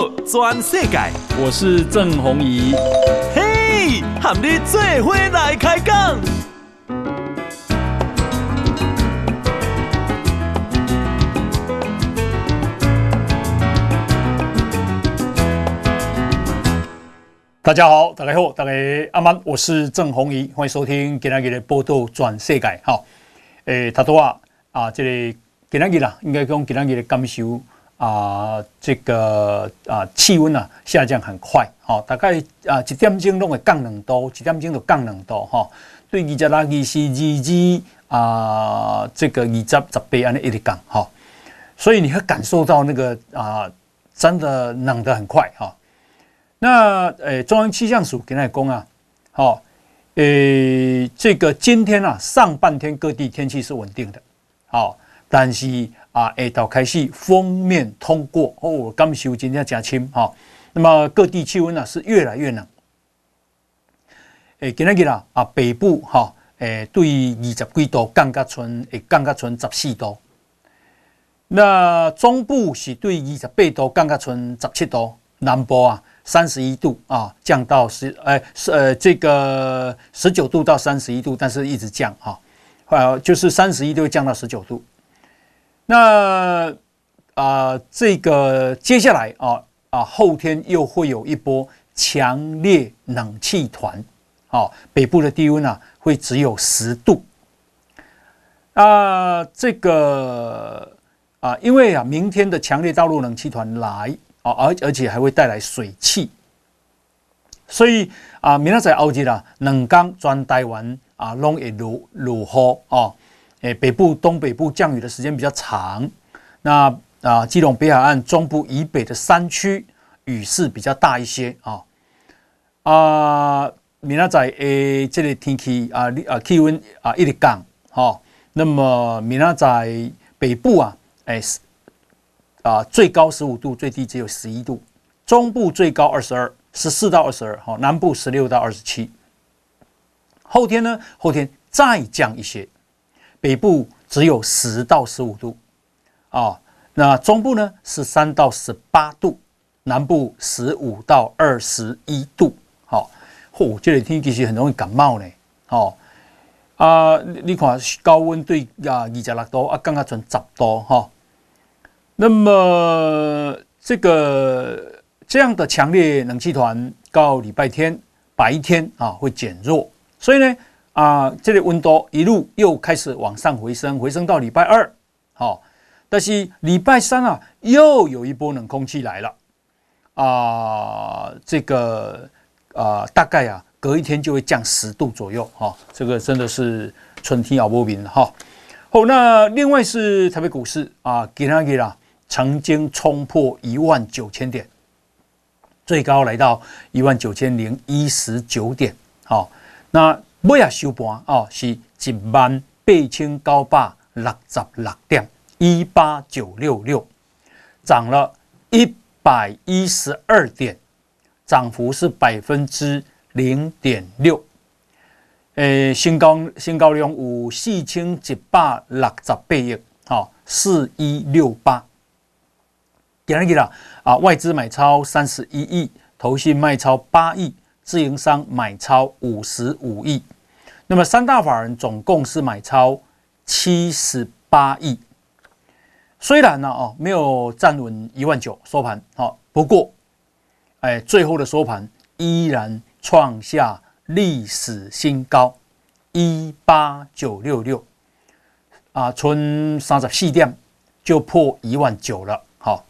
道全世界，我是郑弘仪。嘿，和你做伙来开讲。大家好，大家好，大家阿曼，我是郑弘仪，欢迎收听今天的报道转世界。好，诶，他多啊，啊，这里今天啦，应该讲今天的感受。啊，这个啊气温啊下降很快，哈、哦，大概啊一点钟都会降两度，一点钟就降两度，哈、对二十六、二十、二二啊，这个二十、十八安尼一直降，哈、所以你会感受到那个啊，真的冷得很快，哈、那诶，中央气象署给他讲啊，好、哦，诶，这个今天啊上半天各地天气是稳定的，好、但是。啊，下昼开始封面通过哦，感受今天加轻哈。那么各地气温呢是越来越冷。诶，今天啦啊，北部哈，诶，对二十几度降到剩，诶，降到剩十四度。那中部是对二十八度降到剩十七度，南部啊三十一度啊，降到十，诶，是呃这个十九度到三十一度，但是一直降哈，啊，就是三十一度降到十九度。那啊，这个接下来啊啊，后天又会有一波强烈冷气团，啊，北部的低温啊会只有十度。啊，这个啊，因为啊，明天的强烈大陆冷气团来啊，而而且还会带来水汽，所以啊，明仔在后日啦，两江全台湾啊，拢会落落雨啊。诶，北部、东北部降雨的时间比较长，那啊，基隆北海岸中部以北的山区雨势比较大一些啊。啊，明仔载诶，这里天气啊，啊气温啊一直降哈。那么明仔载北部啊，诶啊最高十五度，最低只有十一度，中部最高二十二，十四到二十二，哈，南部十六到二十七。后天呢，后天再降一些。北部只有十到十五度，啊，那中部呢是三到十八度，南部十五到二十一度，好，嚯，这里天气其实很容易感冒呢，哦，啊，你看高温对啊二十六度啊，刚刚转十度哈，那么这个这样的强烈冷气团到礼拜天白天啊会减弱，所以呢。啊，这个温度一路又开始往上回升，回升到礼拜二，好、但是礼拜三啊，又有一波冷空气来了，啊，这个啊，大概啊，隔一天就会降十度左右，哈、哦，这个真的是春天要不平哈。好、那另外是台北股市啊，今天啦，曾经冲破一万九千点，最高来到一万九千零一十九点，好、那。尾啊收盘哦，是一万八千九百六十六点一八九六六，涨了一百一十二点，涨幅是百分之零点六。诶，新高新高量有四千一百六十八亿，哦，四一六八。今日啦，啊，外资买超三十一亿，投信卖超八亿。自营商买超五十五亿，那么三大法人总共是买超七十八亿。虽然呢，哦，没有站稳一万九收盘，好，不过，哎，最后的收盘依然创下历史新高，一八九六六，啊，从三十四点就破一万九了，好，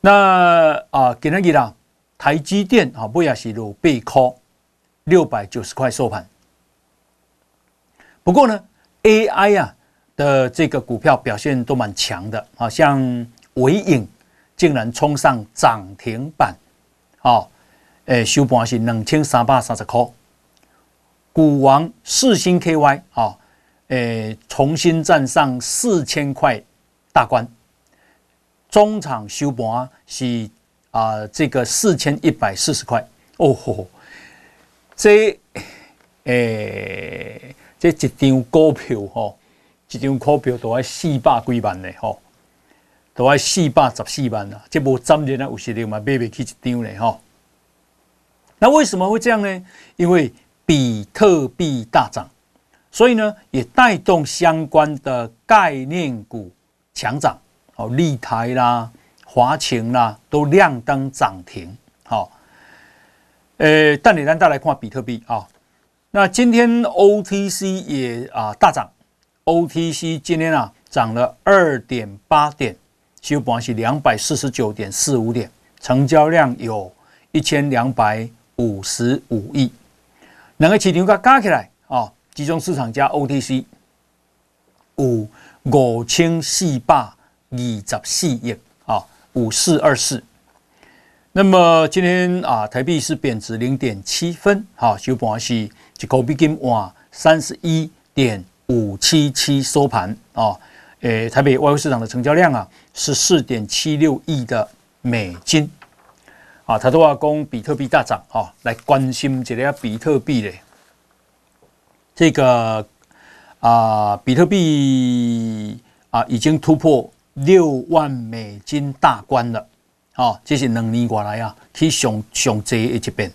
那啊，给那个啦。台积电啊，不也是六倍 call 六百九十块收盘。不过呢，AI 啊的这个股票表现都蛮强的啊，像纬颖竟然冲上涨停板，啊，诶，收盘是两千三百三十块。股王四星 KY 啊，诶，重新站上四千块大关。中场收盘是。啊，这个四千一百四十块哦吼，这诶、欸，这一张股票吼，一张股票都要四百几万的吼。都要四百十四万了，这无三年啊，有实力嘛，买不起一张呢哈。那为什么会这样呢？因为比特币大涨，所以呢也带动相关的概念股强涨，哦，立台啦、华擎啦都亮灯涨停。好，呃，但你让大家来看比特币啊，那今天 OTC 也啊大涨，OTC 今天啊涨了二点八点。收盘是两百四十九点四五点，成交量有一千两百五十五亿。两个市场加加起来啊，集中市场加 OTC 有五千四百二十四亿，五四二四。那么今天啊，台币是贬值零点七分，好，收盘是一口比金哇三十一点五七七收盘啊。诶，台北外汇市场的成交量啊是四点七六亿的美金，啊，他都要供比特币大涨啊，来关心这个比特币嘞，这个啊，比特币啊已经突破六万美金大关了，啊，这是两年过来啊，去上上这一边，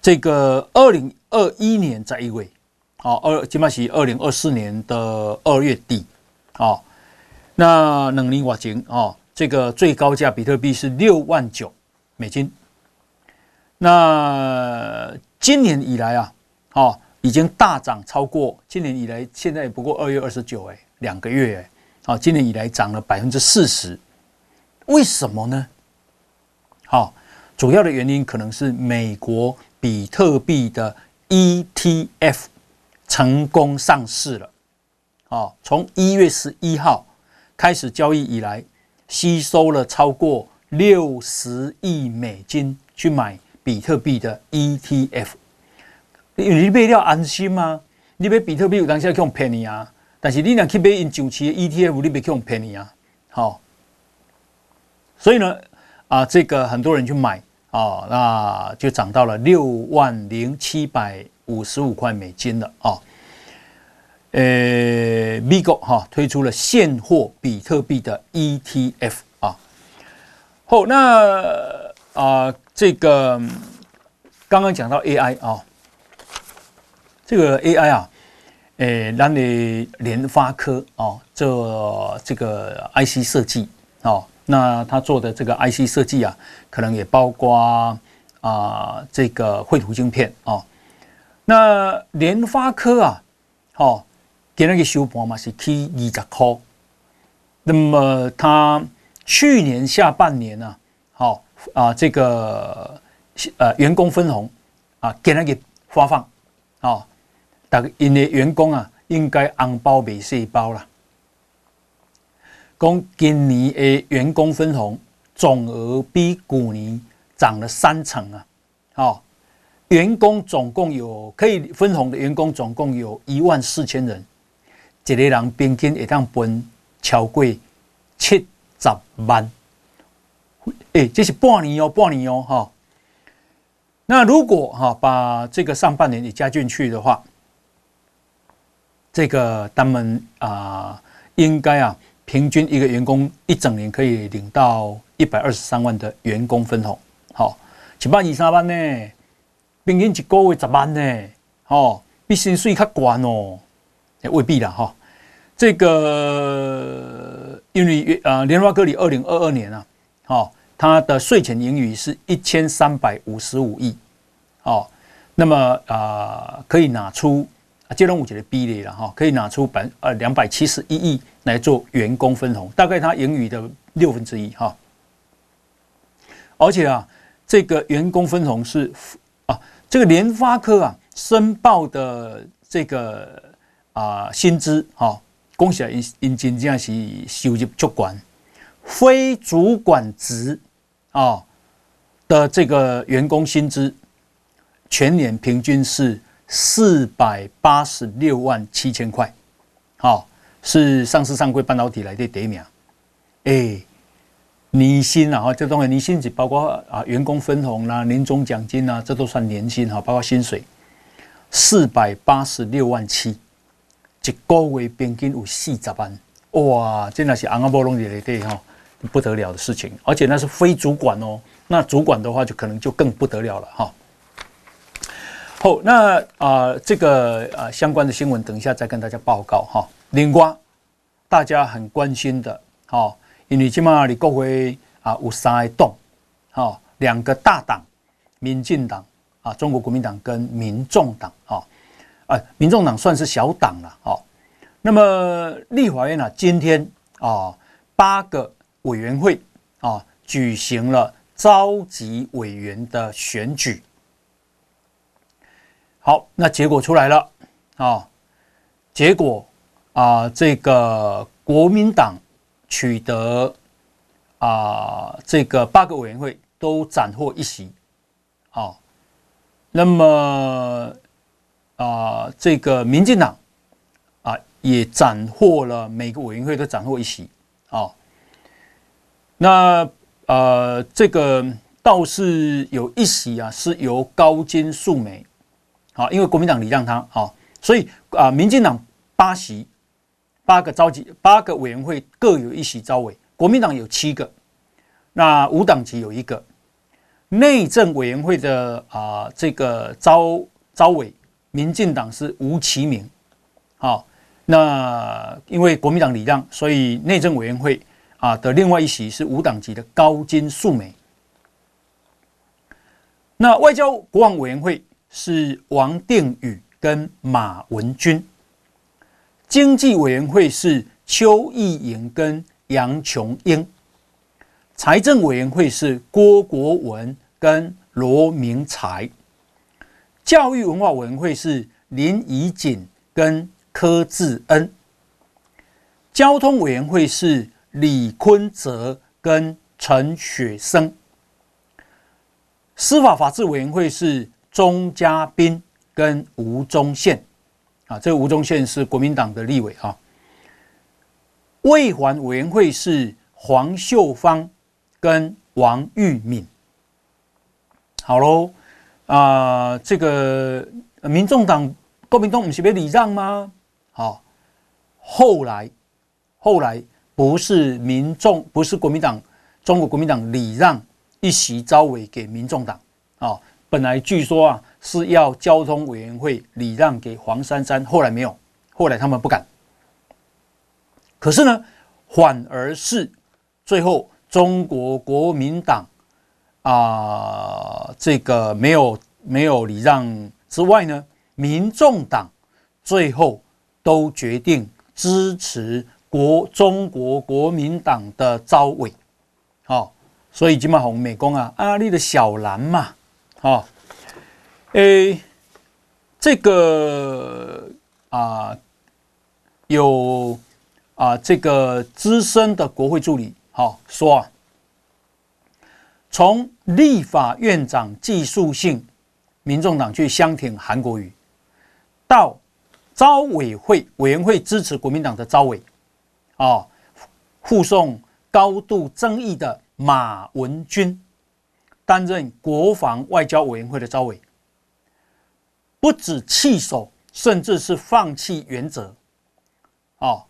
这个二零二一年在一位，啊，二起码是二零二四年的二月底。哦，那两年瓦金哦，这个最高价比特币是六万九美金。那今年以来啊，哦，已经大涨超过今年以来，现在也不过二月二十九哎，两个月哎，好，今年以来涨了百分之四十。为什么呢？好，主要的原因可能是美国比特币的 ETF 成功上市了。啊，从一月十一号开始交易以来，吸收了超过六十亿美金去买比特币的 ETF。你买了安心吗？你买比特币有当下可以便宜啊，但是你俩去买因上市的 ETF，你别去用便宜啊。好，所以呢，啊，这个很多人去买啊，那就涨到了六万零七百五十五块美金了啊。呃，Vigo 哈推出了现货比特币的 ETF 啊。好，那啊，这个刚刚讲到 AI 啊，这个 AI 啊，诶，让你联发科啊，这这个 IC 设计哦，那他做的这个 IC 设计啊，可能也包括啊这个绘图晶片哦。那联发科啊，哦。给那个收盘嘛是起二十块，那么它去年下半年呢，好啊，这个呃员工分红啊给那个发放啊，概因为员工啊应该红包没细包了，讲今年的员工分红总额比去年涨了三成啊，好，员工总共有可以分红的员工总共有一万四千人。一个人平均会当分超过七十万，哎，这是半年哦，半年哦，哈。那如果哈把这个上半年也加进去的话，这个他们啊，应该啊，平均一个员工一整年可以领到一百二十三万的员工分红，好，一百二三万呢，平均一个月十万呢，哦，比薪水较高哦。也未必啦，哈，这个因为呃，联发科里二零二二年啊，好，它的税前盈余是一千三百五十五亿，好，那么啊，可以拿出啊，这种我觉得 B 类了哈，可以拿出百呃两百七十一亿来做员工分红，大概它盈余的六分之一哈，而且啊，这个员工分红是啊，这个联发科啊申报的这个。啊，薪资哈，恭喜啊，因因真正是收入主管，非主管职啊的这个员工薪资，全年平均是四百八十六万七千块，好，是上市上柜半导体来的第一名。哎，年薪啊，哈，这东西年薪只包括啊员工分红啦、年终奖金啊，这都算年薪哈，包括薪水，四百八十六万七。一个月平均有四十万，哇！真的是红阿波拢在内底哈。不得了的事情，而且那是非主管哦，那主管的话就可能就更不得了了哈。好，那啊、这个啊、相关的新闻，等一下再跟大家报告哈。另外，大家很关心的，哈，因为今嘛你国会啊有三个党，哈，两个大党，民进党啊，中国国民党跟民众党啊，啊，民众党算是小党了，哈。那么立法院呢，今天啊，八个委员会啊，举行了召集委员的选举。好，那结果出来了啊！结果啊，这个国民党取得啊，这个八个委员会都斩获一席啊。那么啊，这个民进党啊，也斩获了每个委员会都斩获一席啊。那呃，这个倒是有一席啊，是由高金素梅。好，因为国民党礼让他，好，所以啊，民进党八席，八个召集，八个委员会各有一席招委，国民党有七个，那无党籍有一个，内政委员会的啊这个招招委，民进党是吴琪铭，好，那因为国民党礼让，所以内政委员会啊的另外一席是无党籍的高金素梅，那外交国防委员会。是王定宇跟马文君，经济委员会是邱义莹跟杨琼英，财政委员会是郭国文跟罗明才，教育文化委员会是林怡锦跟柯志恩，交通委员会是李坤泽跟陈雪生，司法法制委员会是。钟嘉宾跟吴宗宪啊，这个吴宗宪是国民党的立委啊。卫环委员会是黄秀芳跟王玉敏。好喽，啊，这个民众党国民党不是被礼让吗？好，后来后来不是民众，不是国民党，中国国民党礼让一席招委给民众党啊。本来据说啊是要交通委员会礼让给黄珊珊，后来没有，后来他们不敢。可是呢，反而是最后中国国民党啊，这个没有没有礼让之外呢，民众党最后都决定支持国中国国民党的招委。好，所以金马红美工啊，阿里的小蓝嘛。啊，诶，这个啊，有啊，这个资深的国会助理，好说啊，从立法院长技术性，民众党去相挺韩国瑜，到招委会委员会支持国民党的招委，啊，护送高度争议的马文君。担任国防外交委员会的招委，不止弃守，甚至是放弃原则，哦，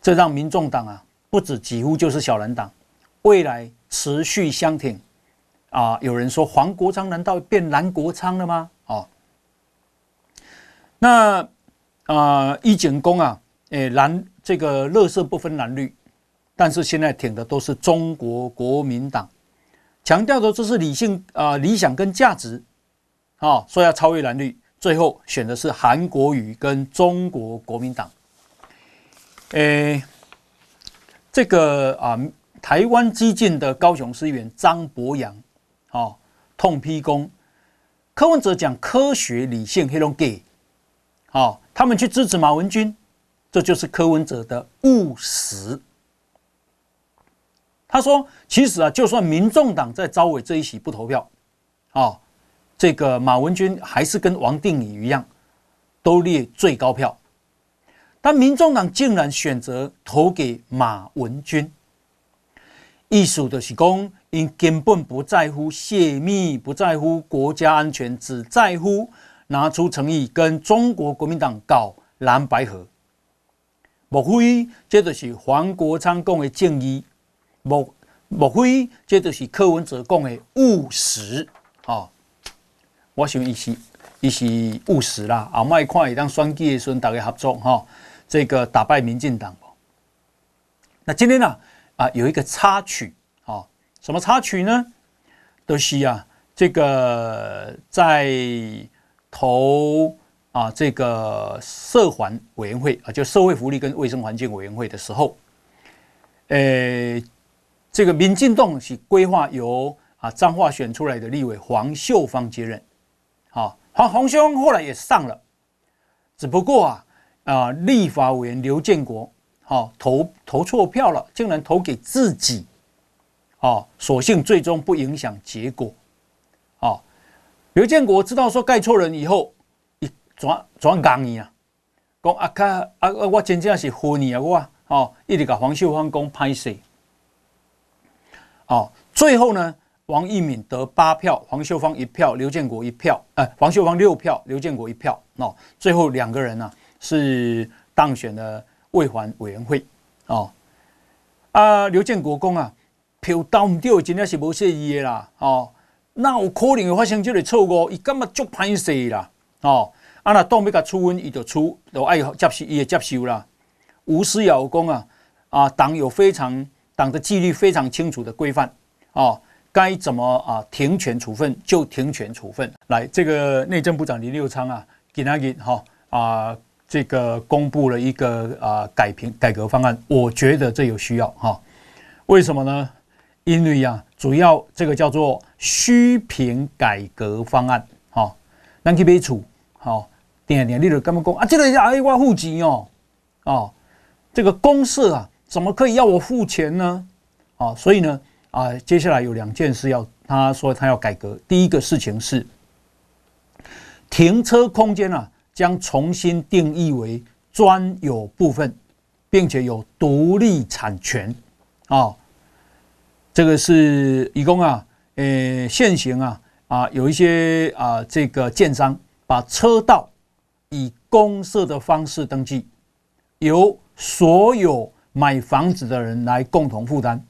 这让民众党啊，不止几乎就是小蓝党，未来持续相挺啊。有人说黄国昌难道变蓝国昌了吗？哦，那啊，一景公啊，诶，蓝这个乐色不分蓝绿，但是现在挺的都是中国国民党。强调的这是理性啊、理想跟价值，啊、哦，说要超越蓝绿，最后选的是韩国瑜跟中国国民党。诶，这个啊，台湾激进的高雄市议员张博洋，哦，痛批公柯文哲讲科学理性黑龙 gay，哦，他们去支持马文君，这就是柯文哲的务实。他说：“其实啊，就算民众党在招委这一席不投票，啊，这个马文君还是跟王定宇一样，都列最高票。但民众党竟然选择投给马文君，意思的是讲，因根本不在乎泄密，不在乎国家安全，只在乎拿出诚意跟中国国民党搞蓝白合。莫非这就是黄国昌讲的正义？”莫莫非这就是柯文哲讲的务实哦？我想伊是伊是务实啦，后卖看会当选举的时阵大家合作哈、哦，这个打败民进党。那今天呢啊，啊有一个插曲啊、什么插曲呢？都、就是啊，这个在投啊这个社环委员会啊，就社会福利跟卫生环境委员会的时候，呃。这个民进党是规划由啊彰化选出来的立委黄秀芳接任，好，黄黄秀芳后来也上了，只不过啊啊立法委员刘建国好投投错票了，竟然投给自己，哦，所幸最终不影响结果，哦，刘建国知道说盖错人以后，一转转讲你啊，讲啊卡啊我真正是恨你啊我，哦一直甲黄秀芳讲歹势。哦，最后呢，王义敏得八票，黄秀芳一票，刘建国一票，呃，黄秀芳六票，刘建国一票。哦，最后两个人呢、是当选了卫环委员会。哦，啊，刘建国讲啊，票投唔对，真的是无谢意的啦。哦，那有可能会发生这个错误，伊干嘛足歹势啦？哦，啊那党要甲处分，伊就处，就爱接受，伊也接受啦。吴思尧讲啊，啊，党有非常。党的纪律非常清楚的规范，哦，该怎么啊停权处分就停权处分。来，这个内政部长林六昌啊，给他给哈啊，这个公布了一个啊改评改革方案，我觉得这有需要哈。为什么呢？因为呀，主要这个叫做虚评改革方案，哈，咱去买厝，好，点点你就干嘛讲啊？这个要爱我户籍哦，哦，这个公社啊。怎么可以要我付钱呢？啊，所以呢，啊，接下来有两件事要他说他要改革。第一个事情是，停车空间啊，将重新定义为专有部分，并且有独立产权。啊，这个是以供啊，呃，现行啊啊有一些啊这个建商把车道以公设的方式登记，由所有。买房子的人来共同负担，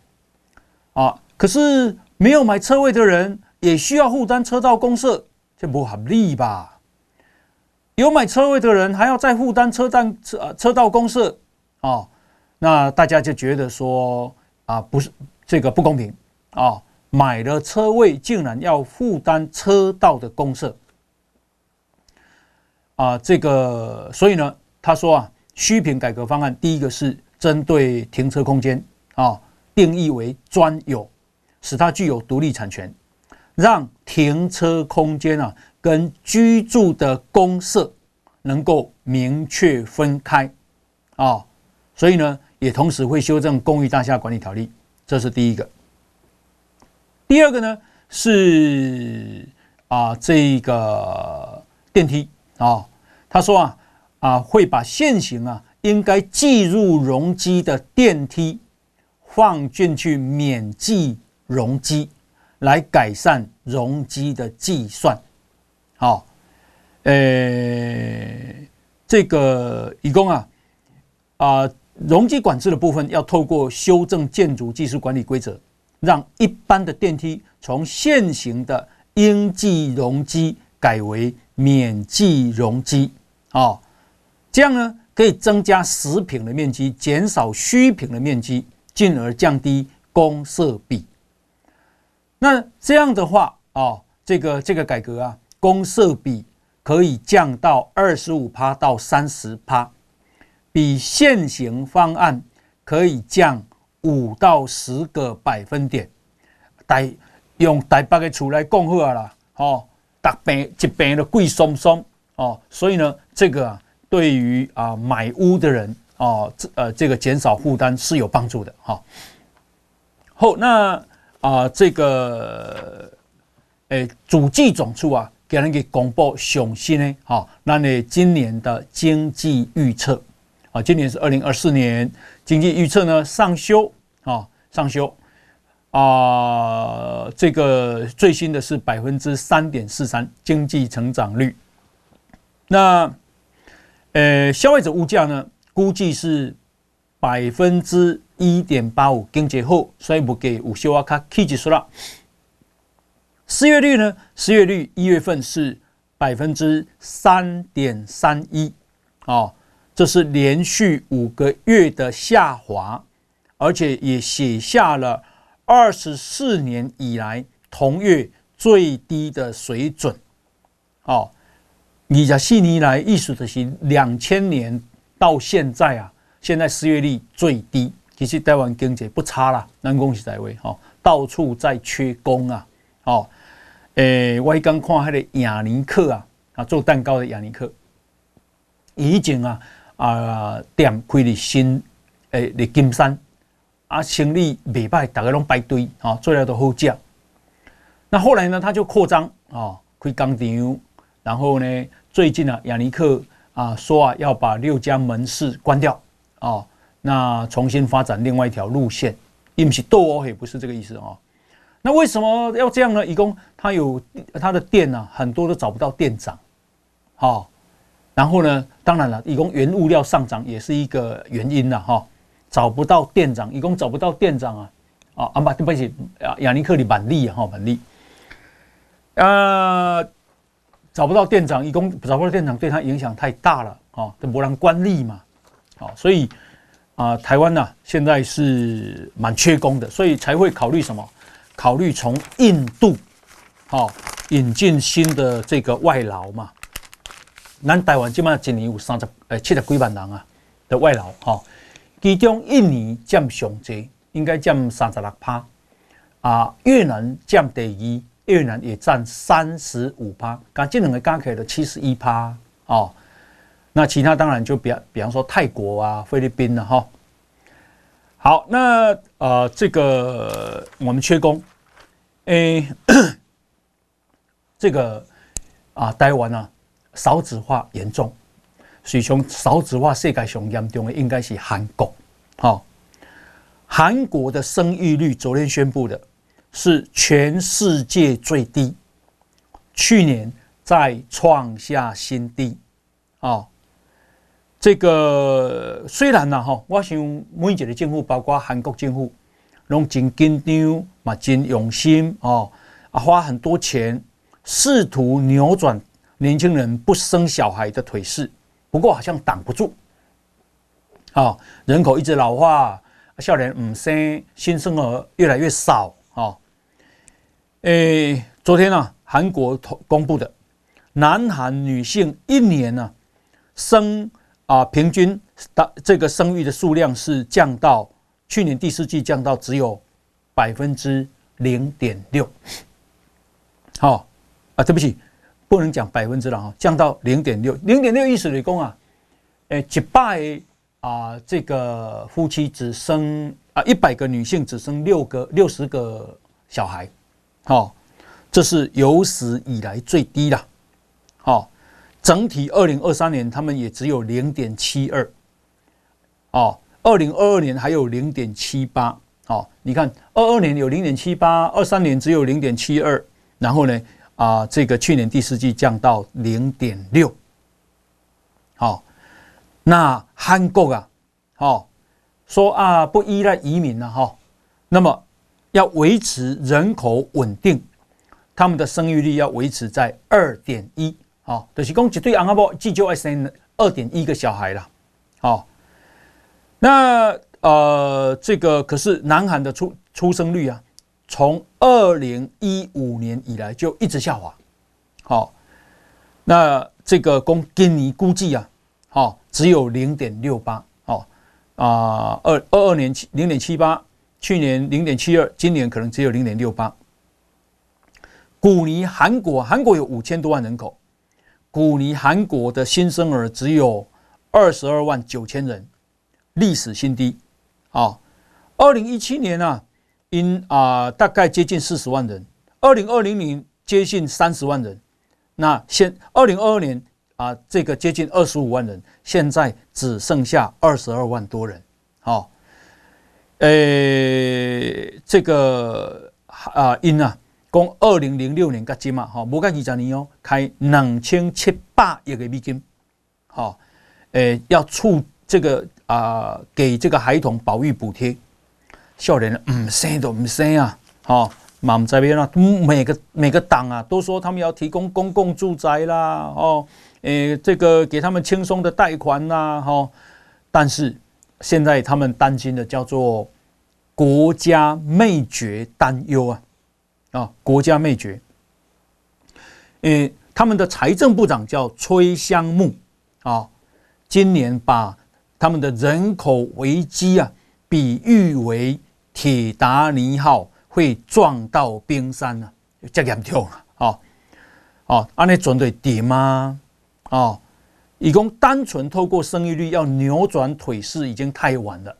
啊，可是没有买车位的人也需要负担车道公社，这不合理吧？有买车位的人还要再负担车站车车道公社，啊，那大家就觉得说啊，不是这个不公平啊，买了车位竟然要负担车道的公社，啊，这个所以呢，他说啊，虚评改革方案第一个是。针对停车空间啊，定义为专有，使它具有独立产权，让停车空间啊跟居住的公设能够明确分开啊，所以呢，也同时会修正公寓大厦管理条例，这是第一个。第二个呢是啊这个电梯啊，他说啊啊会把现行啊。应该计入容积的电梯放进去免计容积，来改善容积的计算。好，呃，这个以供啊啊，容积管制的部分要透过修正建筑技术管理规则，让一般的电梯从现行的应计容积改为免计容积。啊，这样呢？可以增加实坪的面积，减少虚坪的面积，进而降低公设比。那这样的话啊，这个这个改革啊，公设比可以降到二十五趴到三十趴，比现行方案可以降五到十个百分点。台用台北的厝来讲好啦，哦，大坪一坪的贵松松哦，所以呢，这个啊。对于啊买屋的人啊，这呃这个减少负担是有帮助的哈。后那啊这个诶主计总处啊给人给公布上新呢哈，那你今年的经济预测啊，今年是二零二四年经济预测呢上修啊上修啊这个最新的是百分之三点四三经济成长率，那。呃，消费者物价呢，估计是百分之一点八五，经济后，所以不给五休啊卡 K 指数了。失业率呢？失业率一月份是百分之三点三一，哦，这是连续五个月的下滑，而且也写下了二十四年以来同月最低的水准。哦，二十四年来，意思就是两千年到现在啊，现在失业率最低。其实台湾经济不差啦，南宫是在位，吼，到处在缺工啊，哦。诶、欸，我刚看那个雅尼克啊，啊，做蛋糕的雅尼克，以前啊啊店开的新诶，的、金山啊，生意未歹，大家拢排队啊，做了都好食。那后来呢，他就扩张啊，开工厂，然后呢，最近啊，亚尼克啊说啊要把六家门市关掉。啊，那重新发展另外一条路线，也不是斗哦，也不是这个意思啊。那为什么要这样呢？一共他有他的店呢、啊，很多都找不到店长，好、然后呢，当然了，一共原物料上涨也是一个原因了哈、找不到店长，一共找不到店长啊，啊啊不对不起，亚尼克的板栗哈板栗，呃，找不到店长，一共找不到店长对他影响太大了啊，这不让官吏嘛，好、所以啊、台湾呢、啊、现在是蛮缺工的，所以才会考虑什么？考虑从印度，好引进新的这个外劳嘛？咱台湾起码一年有三十呃七十几万人啊的外劳哈，其中印尼占上济，应该占三十六趴啊。越南占第二，越南也占三十五趴，刚这两个加起来的七十一趴哦。那其他当然就比比方说泰国啊、菲律宾了哈。好，那呃这个我们缺工。诶，这个啊，台湾啊，少子化严重，所以从少子化世界上严重的应该是韩国。好，韩国的生育率昨天宣布的是全世界最低，去年再创下新低。啊，这个虽然呢，哈，我想每一个政府，包括韩国政府。拢真紧张嘛，真用心哦，啊，花很多钱，试图扭转年轻人不生小孩的颓势，不过好像挡不住，啊，人口一直老化，少年唔生，新生儿越来越少，诶，昨天啊，韩国公布的，南韩女性一年呢，生啊，平均的这个生育的数量是降到。去年第四季降到只有百分之零点六，好啊，对不起，不能讲百分之了哈，降到零点六，零点六意思是讲啊，诶，一百啊，这个夫妻只生啊一百个女性只生六个六十个小孩，好，这是有史以来最低了，好，整体二零二三年他们也只有零点七二，哦。二零二二年还有零点七八，哦，你看二二年有零点七八，二三年只有零点七二，然后呢，啊，这个去年第四季降到零点六，好，那韩国啊，好，说啊不依赖移民了哈，那么要维持人口稳定，他们的生育率要维持在二点一，好，就是讲一对阿婆至少要生二点一个小孩了，好。那呃，这个可是南韩的出出生率啊，从二零一五年以来就一直下滑。好，那这个公今年估计啊，好只有零点六八。好啊，二二二年七零点七八，去年零点七二，今年可能只有零点六八。古尼韩国，韩国有五千多万人口，古尼韩国的新生儿只有二十二万九千人。历史新低，啊，二零一七年呢，因啊大概接近四十万人，二零二零年接近三十万人，那现二零二二年啊这个接近二十五万人，现在只剩下二十二万多人，好，诶，这个啊因啊，讲二零零六年至今嘛，哈，无到二十年哦，开两千七百亿个美金，好，诶，要促这个。啊，给这个孩童保育补贴，少年人唔生都唔生啊，好，满这边啊，每个每个党啊都说他们要提供公共住宅啦，哦，诶，这个给他们轻松的贷款啦，哈，但是现在他们担心的叫做国家灭绝担忧啊，啊，国家灭绝，诶，他们的财政部长叫崔香木啊，今年把他们的人口危机啊，比喻为铁达尼号会撞到冰山啊，这严重啊！哦，安尼准备点吗？哦，以供单纯透过生育率要扭转颓势已经太晚了。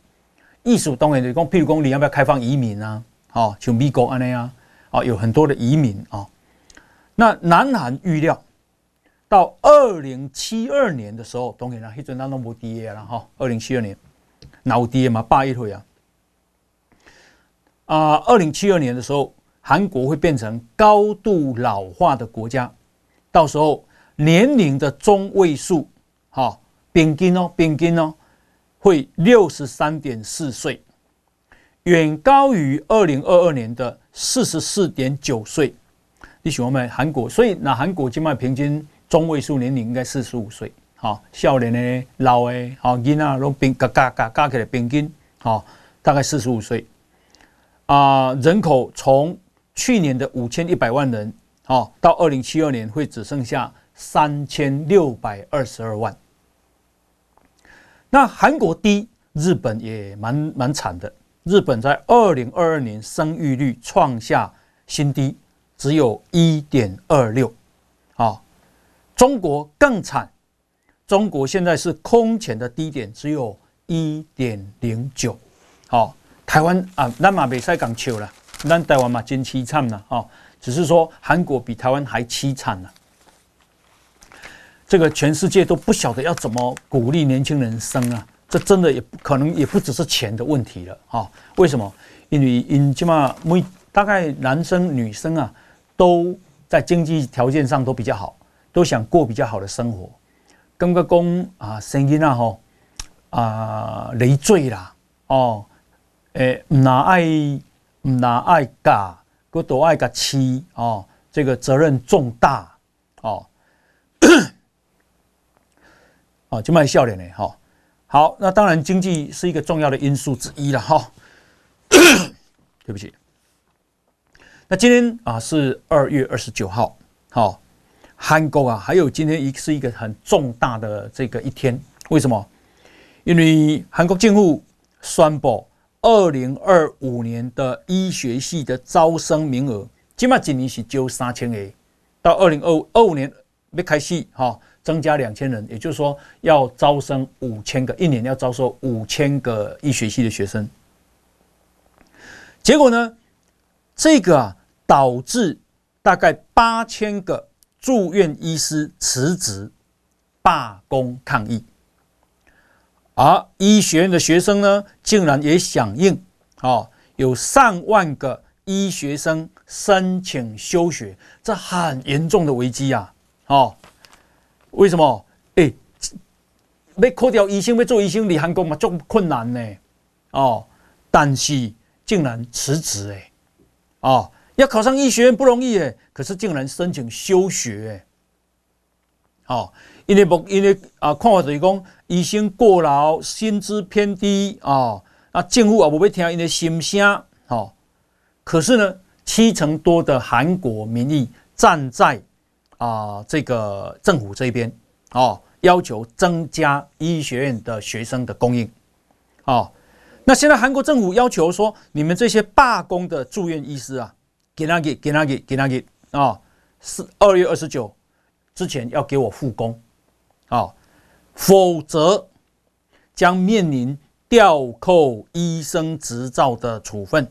艺术当然就讲，譬如讲，你要不要开放移民啊？哦，像美国安尼啊，哦，有很多的移民啊。那南韩预料。到二零七二年的时候，当然啦，迄阵咱拢无跌啦哈。二零七二年，脑跌嘛，八一回啊。啊，二零七二年的时候，韩国会变成高度老化的国家，到时候年龄的中位数，哈，平均哦，平均哦，会六十三点四岁，远高于二零二二年的四十四点九岁。你喜欢没？韩国，所以那韩国今麦平均。中位数年龄应该四十五岁，好，少年的、老的、好，囡仔拢平加加加加起来平均，好，大概四十五岁。啊，人口从去年的五千一百万人，好，到二零七二年会只剩下三千六百二十二万。那韩国低，日本也蛮蛮惨的。日本在二零二二年生育率创下新低，只有一点二六，好。中国更惨，中国现在是空前的低点，只有一点零九。好，台湾啊，咱嘛袂使讲笑了，咱台湾嘛真凄惨了。哦，只是说韩国比台湾还凄惨了。这个全世界都不晓得要怎么鼓励年轻人生啊，这真的也不可能，也不只是钱的问题了。哈，为什么？因为因起码每大概男生女生啊，都在经济条件上都比较好。都想过比较好的生活，感觉讲啊，生囡啊吼啊累赘啦哦，诶，唔拿爱唔拿爱嫁，个多爱个妻哦，这个责任重大哦，哦，就卖笑脸嘞哈。好，那当然经济是一个重要的因素之一了哈、对不起，那今天啊是二月二十九号，好、韩国啊，还有今天一是一个很重大的这个一天，为什么？因为韩国政府宣布，二零二五年的医学系的招生名额，起码今年是招三千个，到二零二二五年要开始哈，增加两千人，也就是说要招生五千个，一年要招收五千个医学系的学生。结果呢，这个啊导致大概八千个。住院医师辞职罢工抗议，而医学院的学生呢，竟然也响应，哦，有上万个医学生申请休学，这很严重的危机啊！哦，为什么？哎，要扣掉医生，要做医生，离韩国嘛，这么困难呢？哦，但是竟然辞职哎，哦。要考上医学院不容易哎，可是竟然申请休学哎，哦，因为不因为啊，看法就是讲医生过劳，薪资偏低啊，那政府也不会听因的心声，哦，可是呢，七成多的韩国民意站在啊这个政府这边，哦，要求增加医学院的学生的供应，哦，那现在韩国政府要求说，你们这些罢工的住院医师啊。给他给给他给给他给啊！是二月二十九之前要给我复工啊，否则将面临吊扣医生执照的处分，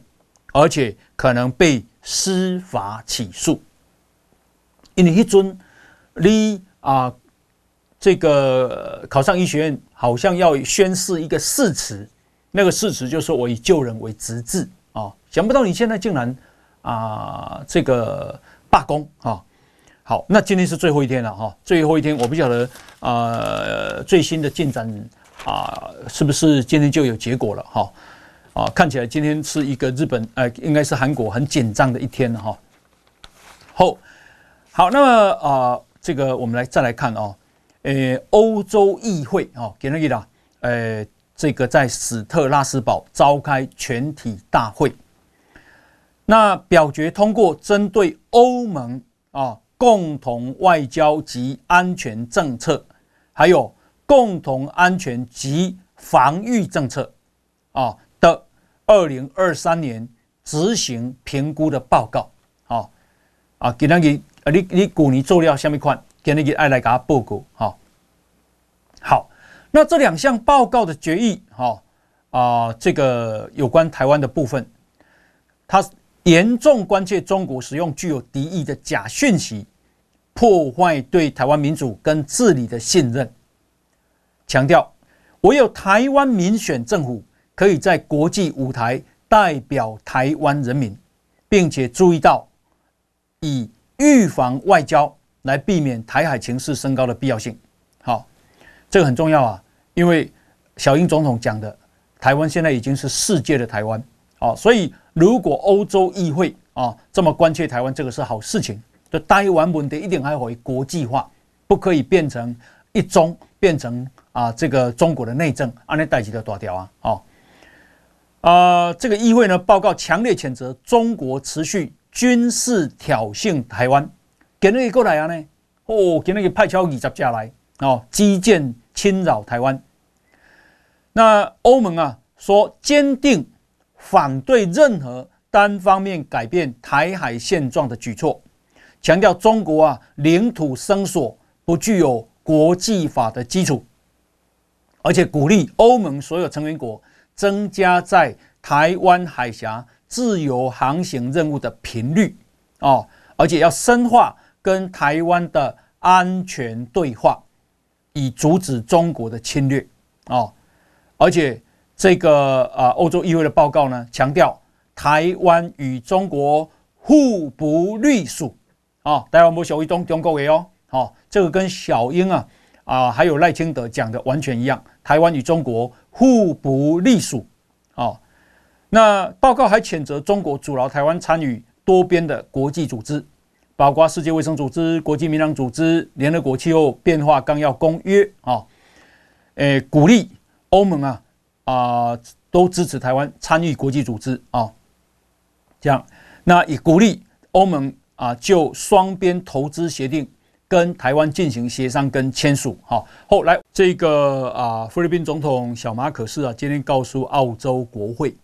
而且可能被司法起诉。因为一尊你啊，这个考上医学院好像要宣誓一个誓词，那个誓词就是我以救人为职志啊，想不到你现在竟然。啊，这个罢工啊，好，那今天是最后一天了哈，最后一天我不晓得啊，最新的进展啊，是不是今天就有结果了哈？啊，看起来今天是一个日本，呃，应该是韩国很紧张的一天了哈。后，好，那么啊、这个我们来再来看哦，呃，欧洲议会啊，给那个啦，呃，这个在史特拉斯堡召开全体大会，那表决通过针对欧盟啊共同外交及安全政策，还有共同安全及防御政策啊的。二零二三年执行评估的报告，好啊，给那个啊，你你古尼做了下面款，给那个爱来给他报告，好，好，那这两项报告的决议，哈啊，这个有关台湾的部分，他严重关切中国使用具有敌意的假讯息，破坏对台湾民主跟治理的信任，强调唯有台湾民选政府。可以在国际舞台代表台湾人民，并且注意到以预防外交来避免台海情势升高的必要性。好，这个很重要啊，因为小英总统讲的，台湾现在已经是世界的台湾。好，所以如果欧洲议会啊这么关切台湾，这个是好事情。就台湾问题一定还会国际化，不可以变成一中，变成啊这个中国的内政，安尼代志就大条啊，哦。啊、呃，这个议会呢报告强烈谴责中国持续军事挑衅台湾，给那个过来啊呢？哦，给那个派超二十架来哦，机舰侵扰台湾。那欧盟啊说坚定反对任何单方面改变台海现状的举措，强调中国啊领土声索不具有国际法的基础，而且鼓励欧盟所有成员国。增加在台湾海峡自由航行任务的频率哦，而且要深化跟台湾的安全对话，以阻止中国的侵略哦。而且这个啊，欧洲议会的报告呢，强调台湾与中国互不隶属啊，台湾不属于中中国的哦。好，这个跟小英啊啊还有赖清德讲的完全一样，台湾与中国。互不隶属，那报告还谴责中国阻挠台湾参与多边的国际组织，包括世界卫生组织、国际民航组织、联合国气候变化纲要公约，啊，诶，鼓励欧盟啊啊都支持台湾参与国际组织啊，这样，那也鼓励欧盟啊就双边投资协定。跟台湾进行协商跟签署，好，后来这个啊，菲律宾总统小马可仕啊，今天告诉澳洲国会，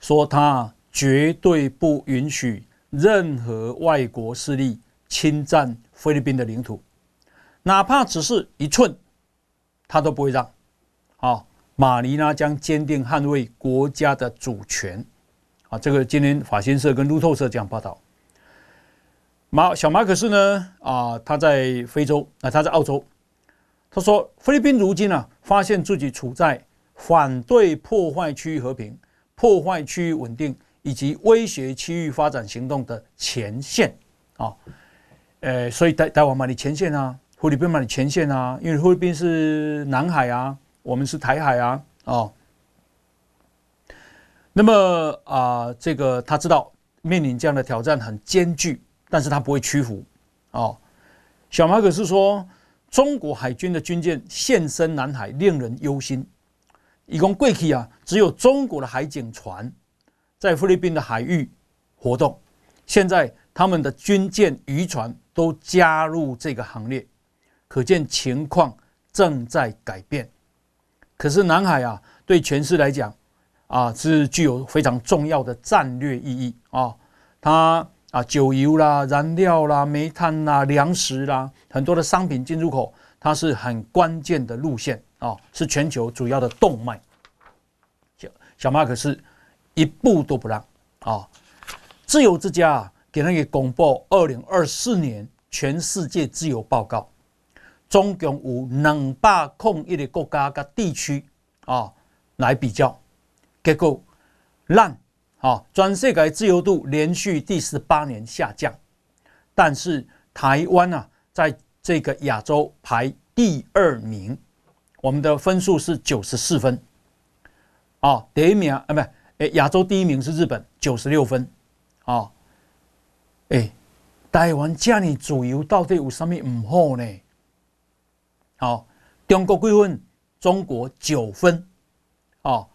说他绝对不允许任何外国势力侵占菲律宾的领土，哪怕只是一寸，他都不会让。啊，马尼拉将坚定捍卫国家的主权。啊，这个今天法新社跟路透社这样报道。马小马可仕呢？啊，他在非洲啊，他在澳洲。他说，菲律宾如今啊，发现自己处在反对破坏区域和平、破坏区域稳定以及威胁区域发展行动的前线啊。呃，所以台台湾嘛，你前线啊；菲律宾嘛，你前线啊。因为菲律宾是南海啊，我们是台海啊。哦，那么啊，这个他知道面临这样的挑战很艰巨。但是他不会屈服，哦。小马可是说，中国海军的军舰现身南海，令人忧心。一共过去啊，只有中国的海警船在菲律宾的海域活动，现在他们的军舰、渔船都加入这个行列，可见情况正在改变。可是南海啊，对全世界来讲啊，是具有非常重要的战略意义啊，它。啊，酒油啦、燃料啦、煤炭啦、粮食啦，很多的商品进入口，它是很关键的路线啊，是全球主要的动脉。小小马可是一步都不让啊！自由之家啊，给那个公布二零二四年全世界自由报告，中共有两百控一的国家跟地区啊来比较，结果烂。啊，全世界自由度连续第十八年下降，但是台湾啊，在这个亚洲排第二名，我们的分数是九十四分。啊，第一名啊，不，诶，亚洲第一名是日本，九十六分，啊，哎，台湾这么自由，到底有什么不好呢？好，中国归分？中国九分，啊，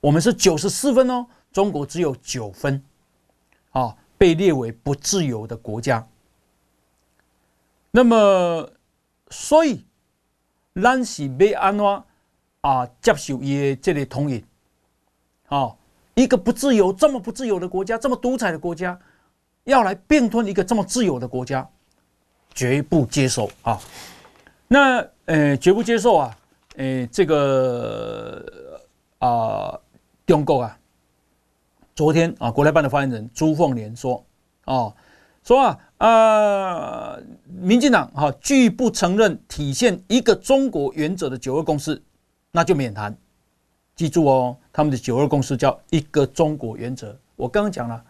我们是九十四分哦，中国只有九分，啊，被列为不自由的国家。那么，所以，咱是要安怎啊接受伊的这个统一？啊，一个不自由、这么不自由的国家，这么独裁的国家，要来并吞一个这么自由的国家，绝不接受啊！那呃，绝不接受啊！呃，这个啊，中国啊，昨天啊，国台办的发言人朱凤莲说，哦，说啊。啊，民进党哈拒不承认体现一个中国原则的九二共识，那就免谈。记住哦，他们的九二共识叫一个中国原则。我刚刚讲了，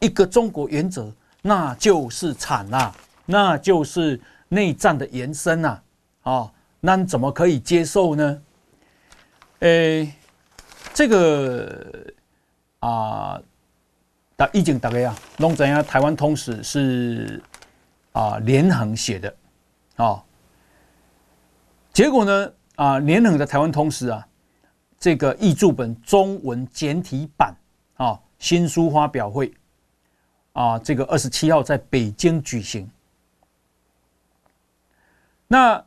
一个中国原则，那就是惨呐，那就是内战的延伸呐。啊，那怎么可以接受呢？诶，这个啊。但已经大概啊，弄怎样？台湾通史是啊连横写的啊，结果呢啊连横的台湾通史啊，这个译注本中文简体版啊新书发表会啊，这个二十七号在北京举行。那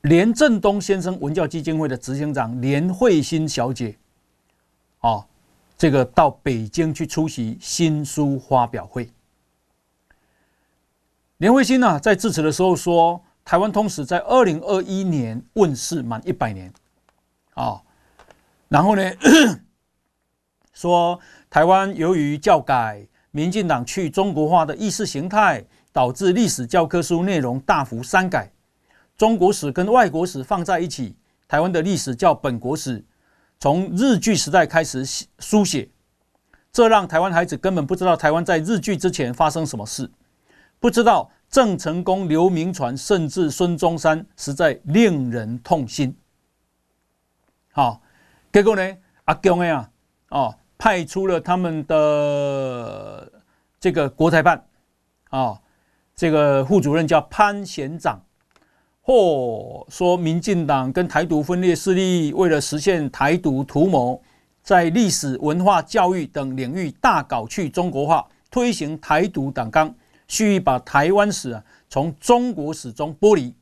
连振东先生文教基金会的执行长连慧欣小姐啊。这个到北京去出席新书发表会，连慧欣呢在致辞的时候说，台湾通史在二零二一年问世满一百年，啊，然后呢 说台湾由于教改、民进党去中国化的意识形态，导致历史教科书内容大幅删改，中国史跟外国史放在一起，台湾的历史叫本国史。从日据时代开始书写，这让台湾孩子根本不知道台湾在日据之前发生什么事，不知道郑成功、刘铭传甚至孙中山，实在令人痛心。好，结果呢？阿共呀，哦，派出了他们的这个国台办，啊，这个副主任叫潘贤长。或说，民进党跟台独分裂势力为了实现台独图谋，在历史文化教育等领域大搞去中国化，推行台独党纲，蓄意把台湾史啊从中国史中剥离，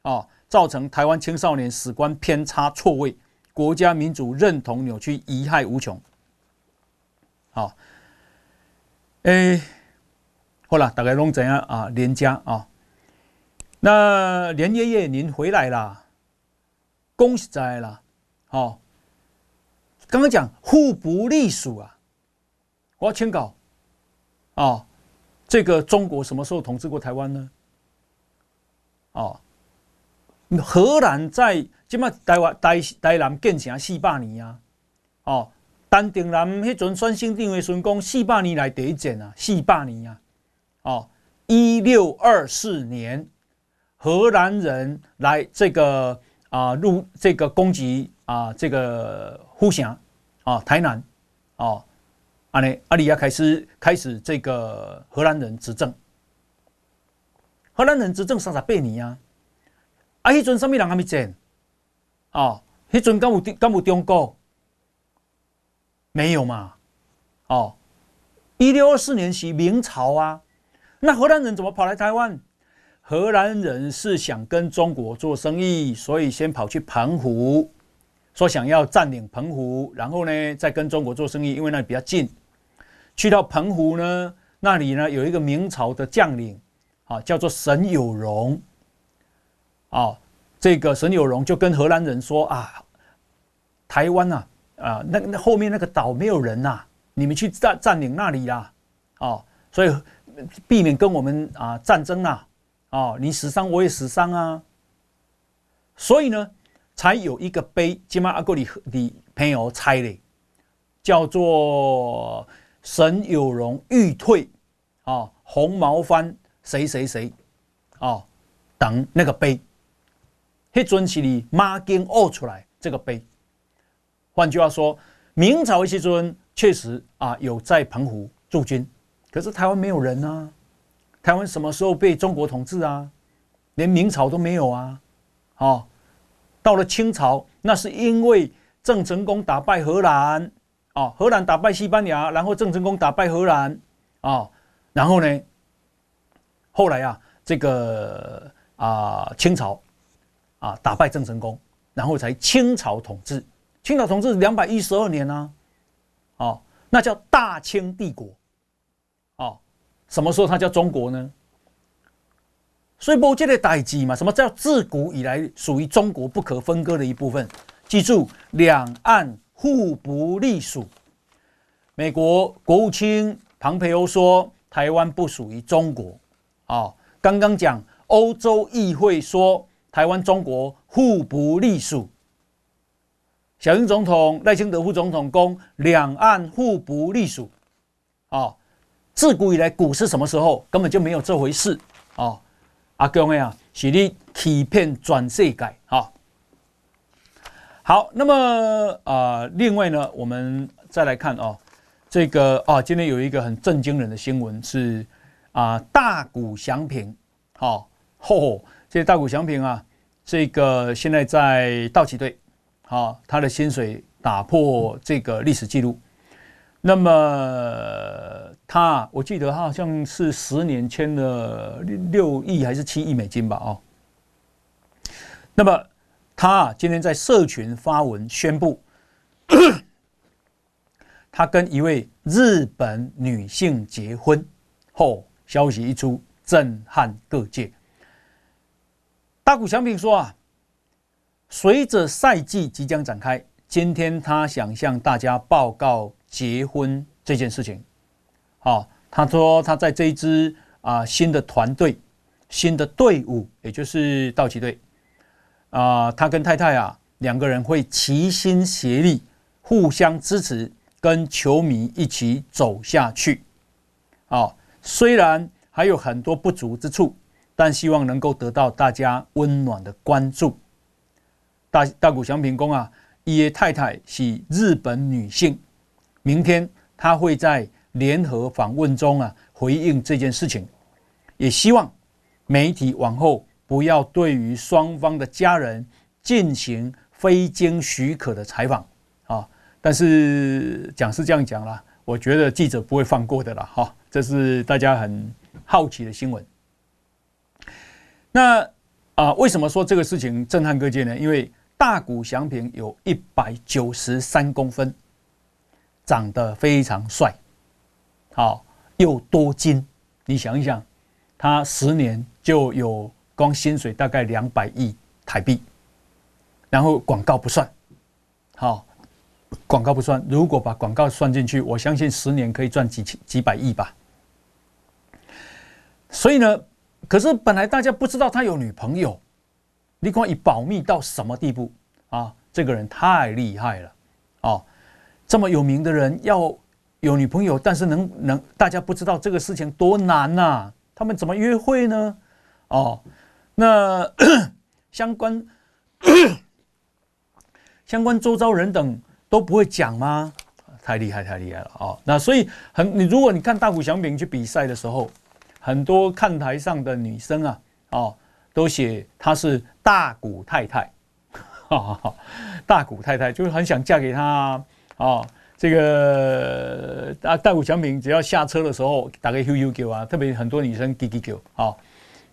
啊，造成台湾青少年史观偏差错位，国家民主认同扭曲，贻害无穷。好，诶，好了，大概拢怎样啊？连家啊。那连爷爷您回来了，恭喜在了，好。刚刚讲互不隶属啊，我要签稿啊。这个中国什么时候统治过台湾呢？哦，荷兰在今麦台湾台台南建成四百年啊，哦，陈定南迄阵选省长的时讲四百年来第一战啊，四百年啊，哦，一六二四年。荷兰人来这个啊入这个攻击啊这个呼翔啊台南啊阿尼阿里亚开始开始这个荷兰人执政，荷兰人执政三十八年啊，啊迄阵什么人还没战啊？迄阵敢有敢有中国？没有嘛？哦，一六二四年是明朝啊，那荷兰人怎么跑来台湾？荷兰人是想跟中国做生意，所以先跑去澎湖，说想要占领澎湖，然后呢再跟中国做生意，因为那里比较近。去到澎湖呢，那里呢有一个明朝的将领，啊，叫做沈有容。啊，这个沈有容就跟荷兰人说啊，台湾呐，啊，那那后面那个岛没有人呐，你们去占占领那里啦，啊，所以避免跟我们啊战争呐。哦，你死伤我也死伤啊，所以呢，才有一个碑，今麦阿哥你你朋友猜的，叫做沈有容欲退啊，红毛番谁谁谁啊等那个碑，迄阵是你马经挖出来这个碑，换句话说，明朝的时候确实啊有在澎湖驻军，可是台湾没有人啊，台湾什么时候被中国统治啊？连明朝都没有啊，哦，到了清朝，那是因为郑成功打败荷兰，哦，荷兰打败西班牙，然后郑成功打败荷兰，哦，然后呢，后来啊，这个啊清朝啊打败郑成功，然后才清朝统治，清朝统治两百一十二年，啊，哦，那叫大清帝国，什么时候它叫中国呢？所以，无这个代志嘛？什么叫自古以来属于中国不可分割的一部分？记住，两岸互不隶属。美国国务卿庞培欧说，台湾不属于中国。啊，刚刚讲欧洲议会说，台湾中国互不隶属。小英总统、赖清德副总统公，两岸互不隶属。啊，自古以来，古是什么时候？根本就没有这回事。啊。阿公呀，是你欺骗转世界哈。好，那么啊、另外呢，我们再来看哦，这个啊，今天有一个很震惊人的新闻是啊，大谷翔平，好，嚯，这大谷翔平啊，这个现在在道奇队，好，他的薪水打破这个历史记录。那么他，我记得他好像是十年签了六亿还是七亿美金吧？哦，那么他今天在社群发文宣布，他跟一位日本女性结婚后，消息一出，震撼各界。大谷翔平说啊，随着赛季即将展开，今天他想向大家报告。结婚这件事情，好，他说他在这一支啊新的团队、新的队伍，也就是道奇队啊，他跟太太啊两个人会齐心协力，互相支持，跟球迷一起走下去。啊，虽然还有很多不足之处，但希望能够得到大家温暖的关注。大大谷祥平公啊，伊太太是日本女性。明天他会在联合访问中啊回应这件事情，也希望媒体往后不要对于双方的家人进行非经许可的采访啊。但是讲是这样讲啦，我觉得记者不会放过的啦哈。这是大家很好奇的新闻。那啊，为什么说这个事情震撼各界呢？因为大谷翔平有一百九十三公分。长得非常帅，好又多金，你想一想，他十年就有光薪水大概两百亿台币，然后广告不算，好，广告不算，如果把广告算进去，我相信十年可以赚几千几百亿吧。所以呢，可是本来大家不知道他有女朋友，你看以保密到什么地步啊？这个人太厉害了，哦。这么有名的人要有女朋友，但是能能大家不知道这个事情多难呐、啊？他们怎么约会呢？哦，那 相关 相关周遭人等都不会讲吗？太厉害，太厉害了哦！那所以很，你如果你看大谷翔平去比赛的时候，很多看台上的女生啊，哦，都写她是大谷太太，哈哈，大谷太太就是很想嫁给他。哦，这个啊大谷翔平只要下车的时候打个 Q Q Q 啊，特别很多女生 Q Q Q 啊，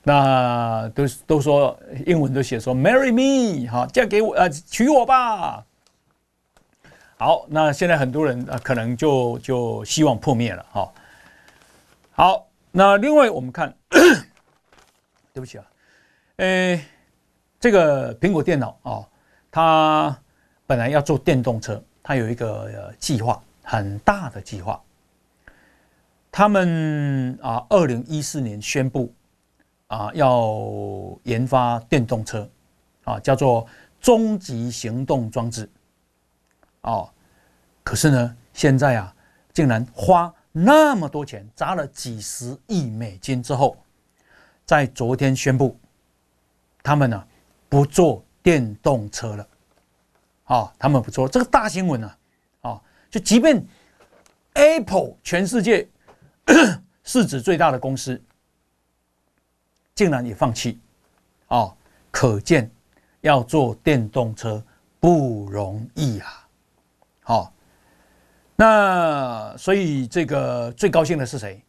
那都都说英文都写说 Marry me 好，嫁给我呃娶我吧。好，那现在很多人啊可能就就希望破灭了哈。好，那另外我们看，对不起啊，诶，这个苹果电脑啊，它本来要做电动车。他有一个计划，很大的计划。他们啊，二零一四年宣布啊，要研发电动车，啊，叫做终极行动装置。哦，可是呢，现在啊，竟然花那么多钱，砸了几十亿美金之后，在昨天宣布，他们呢不做电动车了。啊，他们不错，这个大新闻呢，啊，就即便 Apple 全世界 市值最大的公司，竟然也放弃，哦，可见要做电动车不容易啊！好，那所以这个最高兴的是谁？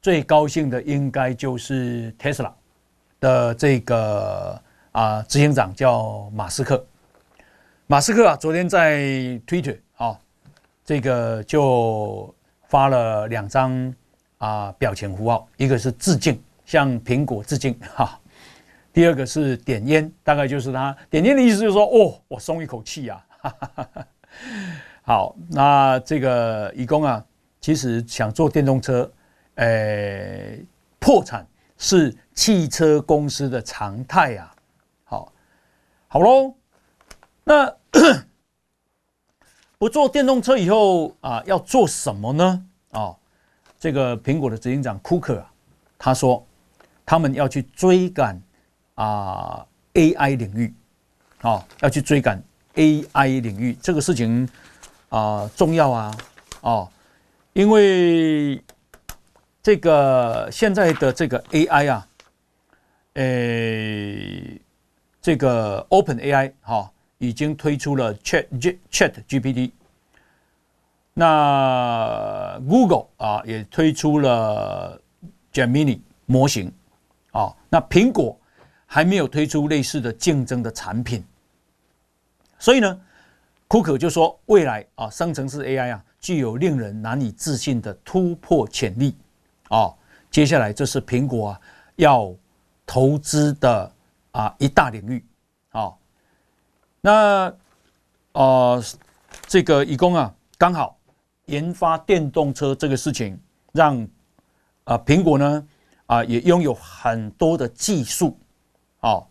最高兴的应该就是 Tesla 的这个啊执行长叫马斯克。马斯克啊，昨天在 Twitter 啊，这个就发了两张啊表情符号，一个是致敬，向苹果致敬哈。第二个是点烟，大概就是他点烟的意思，就是说哦，我松一口气呀。好，那这个移工啊，其实想做电动车，呃、破产是汽车公司的常态啊。好，好喽，那 不做电动车以后啊，要做什么呢？啊，这个苹果的执行长库克啊，他说他们要去追赶啊 AI 领域，啊，要去追赶 AI 领域这个事情。啊、重要啊，哦，因为这个现在的这个 AI 啊，诶，这个 OpenAI 哈、哦、已经推出了 Chat Chat GPT，那 Google 啊也推出了 Gemini 模型，啊、那苹果还没有推出类似的竞争的产品，所以呢。库克就说：“未来啊，生成式 AI 啊，具有令人难以置信的突破潜力啊！接下来这是苹果啊要投资的啊一大领域。那呃，这个移工啊，刚好研发电动车这个事情，让啊苹果呢啊也拥有很多的技术啊，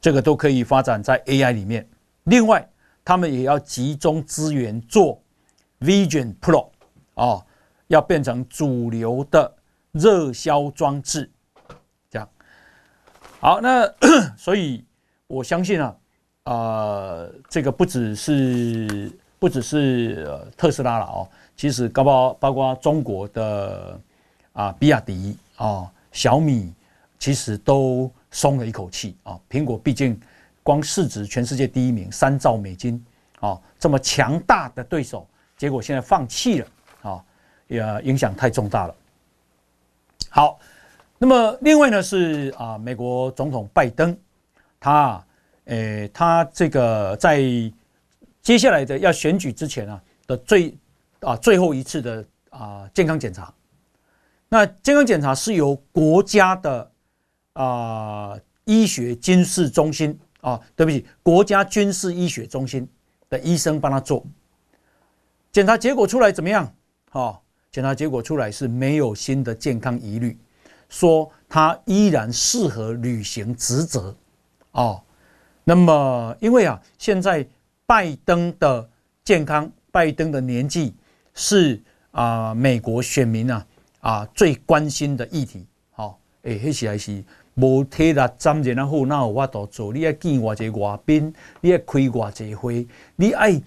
这个都可以发展在 AI 里面。另外。”他们也要集中资源做 Vision Pro 哦，要变成主流的热销装置，这样。好，那 所以我相信啊，呃，这个不只是不只是特斯拉了哦，其实包括包括中国的啊，比亚迪啊，小米，其实都松了一口气啊。苹果毕竟。光市值全世界第一名，三兆美金，啊，这么强大的对手，结果现在放弃了，啊，也影响太重大了。好，那么另外呢是啊，美国总统拜登，他，诶，他这个在接下来的要选举之前啊的最啊最后一次的啊健康检查，那健康检查是由国家的啊医学军事中心。啊、对不起，国家军事医学中心的医生帮他做检查，结果出来怎么样？哦，检查结果出来是没有新的健康疑虑，说他依然适合履行职责。哦，那么因为啊，现在拜登的健康，拜登的年纪是啊，美国选民啊啊最关心的议题。好、哦，哎，黑起来是。无体力站这样好，哪有法度做？你要见偌济外宾，你要开偌济会，你爱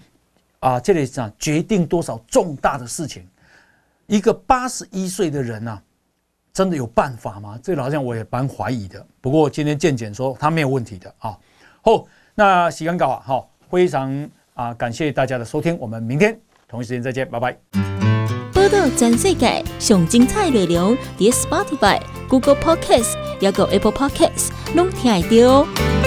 啊，这里讲决定多少重大的事情。一个八十一岁的人啊，真的有办法吗？这个好像我也蛮怀疑的。不过今天健检说他没有问题的啊。好，那时间到啊，好，非常啊感谢大家的收听，我们明天同一时间再见，拜拜。波道全世界上精彩内容，点 Spotify、Google Podcast。还有 Apple Podcast，拢听得到。